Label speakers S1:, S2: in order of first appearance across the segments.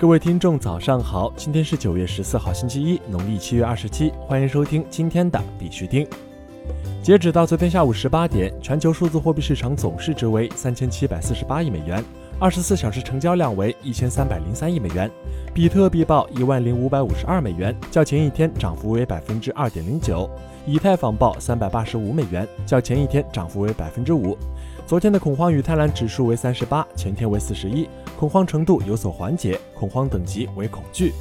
S1: 各位听众，早上好！今天是九月十四号，星期一，农历七月二十七。欢迎收听今天的必须听。截止到昨天下午十八点，全球数字货币市场总市值为三千七百四十八亿美元，二十四小时成交量为一千三百零三亿美元。比特币报一万零五百五十二美元，较前一天涨幅为百分之二点零九；以太坊报三百八十五美元，较前一天涨幅为百分之五。昨天的恐慌与贪婪指数为三十八，前天为四十一，恐慌程度有所缓解，恐慌等级为恐惧。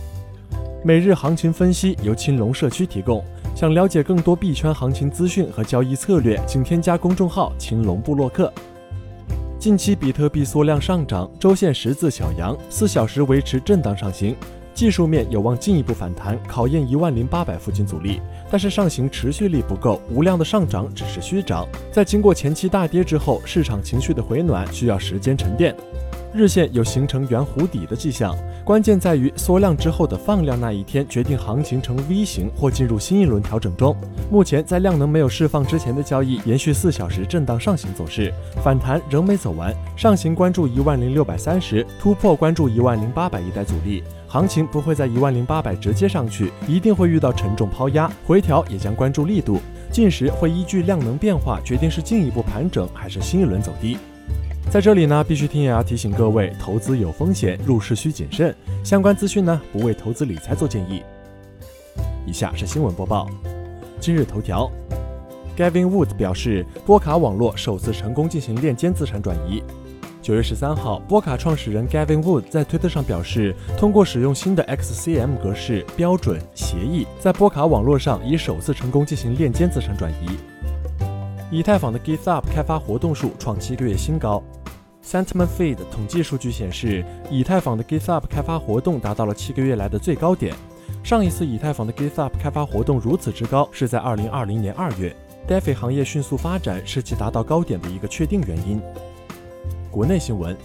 S1: 每日行情分析由青龙社区提供。想了解更多币圈行情资讯和交易策略，请添加公众号“青龙布洛克”。近期比特币缩量上涨，周线十字小阳，四小时维持震荡上行。技术面有望进一步反弹，考验一万零八百附近阻力，但是上行持续力不够，无量的上涨只是虚涨。在经过前期大跌之后，市场情绪的回暖需要时间沉淀。日线有形成圆弧底的迹象，关键在于缩量之后的放量那一天，决定行情呈 V 型或进入新一轮调整中。目前在量能没有释放之前的交易，延续四小时震荡上行走势，反弹仍没走完，上行关注一万零六百三十，突破关注一万零八百一带阻力，行情不会在一万零八百直接上去，一定会遇到沉重抛压，回调也将关注力度，近时会依据量能变化决定是进一步盘整还是新一轮走低。在这里呢，必须听也要提醒各位，投资有风险，入市需谨慎。相关资讯呢，不为投资理财做建议。以下是新闻播报。今日头条，Gavin Wood 表示，波卡网络首次成功进行链间资产转移。九月十三号，波卡创始人 Gavin Wood 在推特上表示，通过使用新的 XCM 格式标准协议，在波卡网络上已首次成功进行链间资产转移。以太坊的 GitHub 开发活动数创七个月新高。Sentiment Feed 统计数据显示，以太坊的 GitHub 开发活动达到了七个月来的最高点。上一次以太坊的 GitHub 开发活动如此之高，是在二零二零年二月。DeFi 行业迅速发展是其达到高点的一个确定原因。国内新闻，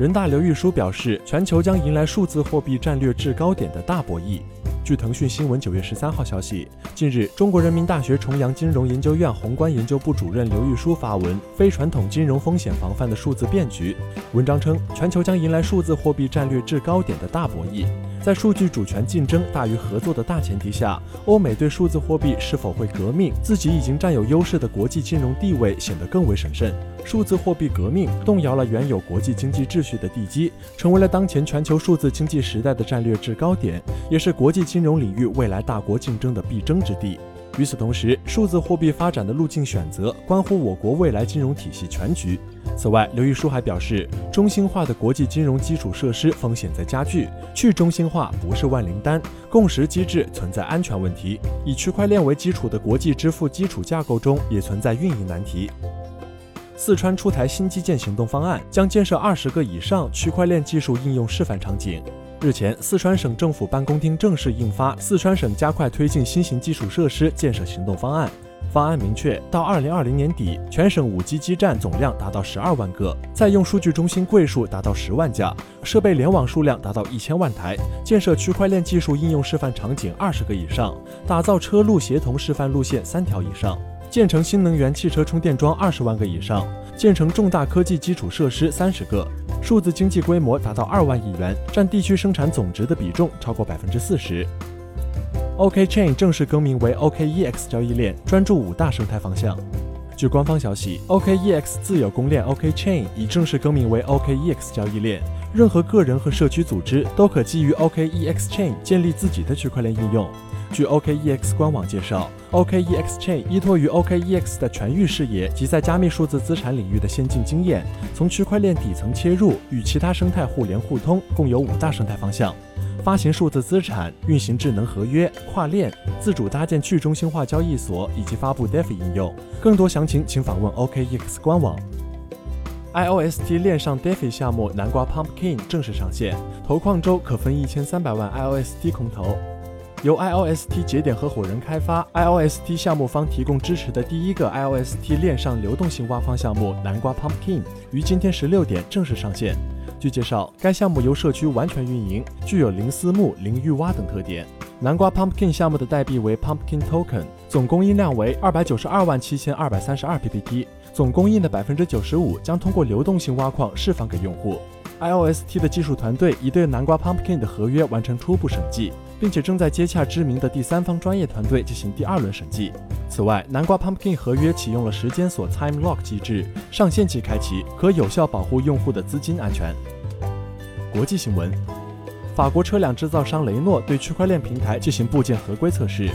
S1: 人大刘玉书表示，全球将迎来数字货币战略制高点的大博弈。据腾讯新闻九月十三号消息，近日，中国人民大学重阳金融研究院宏观研究部主任刘玉书发文《非传统金融风险防范的数字变局》。文章称，全球将迎来数字货币战略制高点的大博弈。在数据主权竞争大于合作的大前提下，欧美对数字货币是否会革命，自己已经占有优势的国际金融地位显得更为审慎。数字货币革命动摇了原有国际经济秩序的地基，成为了当前全球数字经济时代的战略制高点，也是国际金融领域未来大国竞争的必争之地。与此同时，数字货币发展的路径选择关乎我国未来金融体系全局。此外，刘玉书还表示，中心化的国际金融基础设施风险在加剧，去中心化不是万灵丹，共识机制存在安全问题，以区块链为基础的国际支付基础架构中也存在运营难题。四川出台新基建行动方案，将建设二十个以上区块链技术应用示范场景。日前，四川省政府办公厅正式印发《四川省加快推进新型基础设施建设行动方案》。方案明确，到二零二零年底，全省五 G 基站总量达到十二万个，在用数据中心柜数达到十万家，设备联网数量达到一千万台，建设区块链技术应用示范场景二十个以上，打造车路协同示范路线三条以上。建成新能源汽车充电桩二十万个以上，建成重大科技基础设施三十个，数字经济规模达到二万亿元，占地区生产总值的比重超过百分之四十。OKChain 正式更名为 OKEX 交易链，专注五大生态方向。据官方消息，OKEX 自有公链 OKChain 已正式更名为 OKEX 交易链，任何个人和社区组织都可基于 OKEX Chain 建立自己的区块链应用。据 OKEX 官网介绍，OKEX Chain 依托于 OKEX 的全域视野及在加密数字资产领域的先进经验，从区块链底层切入，与其他生态互联互通，共有五大生态方向：发行数字资产、运行智能合约、跨链、自主搭建去中心化交易所以及发布 DeFi 应用。更多详情请访问 OKEX 官网。IOST 链上 DeFi 项目南瓜 Pumpkin 正式上线，投矿周可分一千三百万 IOST 空投。由 IOST 节点合伙人开发，IOST 项目方提供支持的第一个 IOST 链上流动性挖矿项目南瓜 Pumpkin 于今天十六点正式上线。据介绍，该项目由社区完全运营，具有零私募、零预挖等特点。南瓜 Pumpkin 项目的代币为 Pumpkin Token，总供应量为二百九十二万七千二百三十二 PPT，总供应的百分之九十五将通过流动性挖矿释放给用户。，iOST 的技术团队已对南瓜 Pumpkin 的合约完成初步审计，并且正在接洽知名的第三方专业团队进行第二轮审计。此外，南瓜 Pumpkin 合约启用了时间锁 Time Lock 机制，上线即开启，可有效保护用户的资金安全。国际新闻：法国车辆制造商雷诺对区块链平台进行部件合规测试。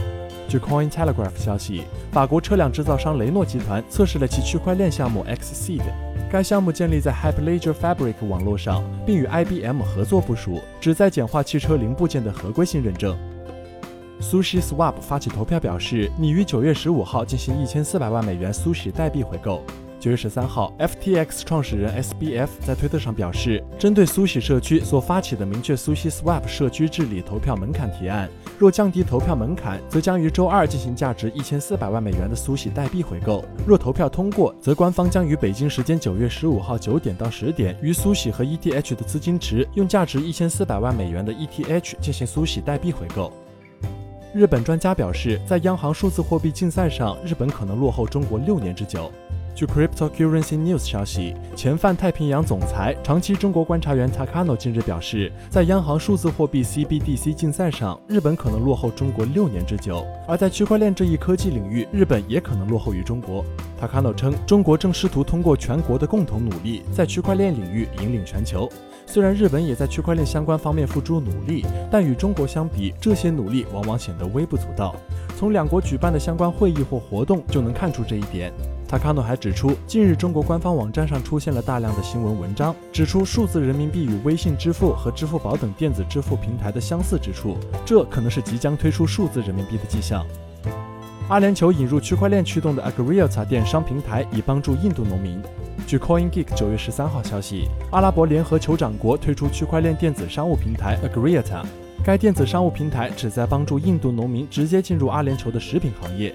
S1: 据 Coin Telegraph 消息，法国车辆制造商雷诺集团测试了其区块链项目 Xseed。该项目建立在 Hyperledger Fabric 网络上，并与 IBM 合作部署，旨在简化汽车零部件的合规性认证。Sushi Swap 发起投票表示，拟于九月十五号进行一千四百万美元 Sushi 代币回购。九月十三号，FTX 创始人 SBF 在推特上表示，针对苏喜社区所发起的明确苏西 Swap 社区治理投票门槛提案，若降低投票门槛，则将于周二进行价值一千四百万美元的苏喜代币回购。若投票通过，则官方将于北京时间九月十五号九点到十点，于苏喜和 ETH 的资金池用价值一千四百万美元的 ETH 进行苏喜代币回购。日本专家表示，在央行数字货币竞赛上，日本可能落后中国六年之久。据 Cryptocurrency News 消息，前泛太平洋总裁、长期中国观察员 Takano 近日表示，在央行数字货币 CBDC 竞赛上，日本可能落后中国六年之久；而在区块链这一科技领域，日本也可能落后于中国。Takano 称，中国正试图通过全国的共同努力，在区块链领域引领全球。虽然日本也在区块链相关方面付出努力，但与中国相比，这些努力往往显得微不足道。从两国举办的相关会议或活动就能看出这一点。塔卡诺还指出，近日中国官方网站上出现了大量的新闻文章，指出数字人民币与微信支付和支付宝等电子支付平台的相似之处，这可能是即将推出数字人民币的迹象。阿联酋引入区块链驱动的 Agriota 电商平台，以帮助印度农民。据 CoinGeek 九月十三号消息，阿拉伯联合酋长国推出区块链电子商务平台 Agriota，该电子商务平台旨在帮助印度农民直接进入阿联酋的食品行业。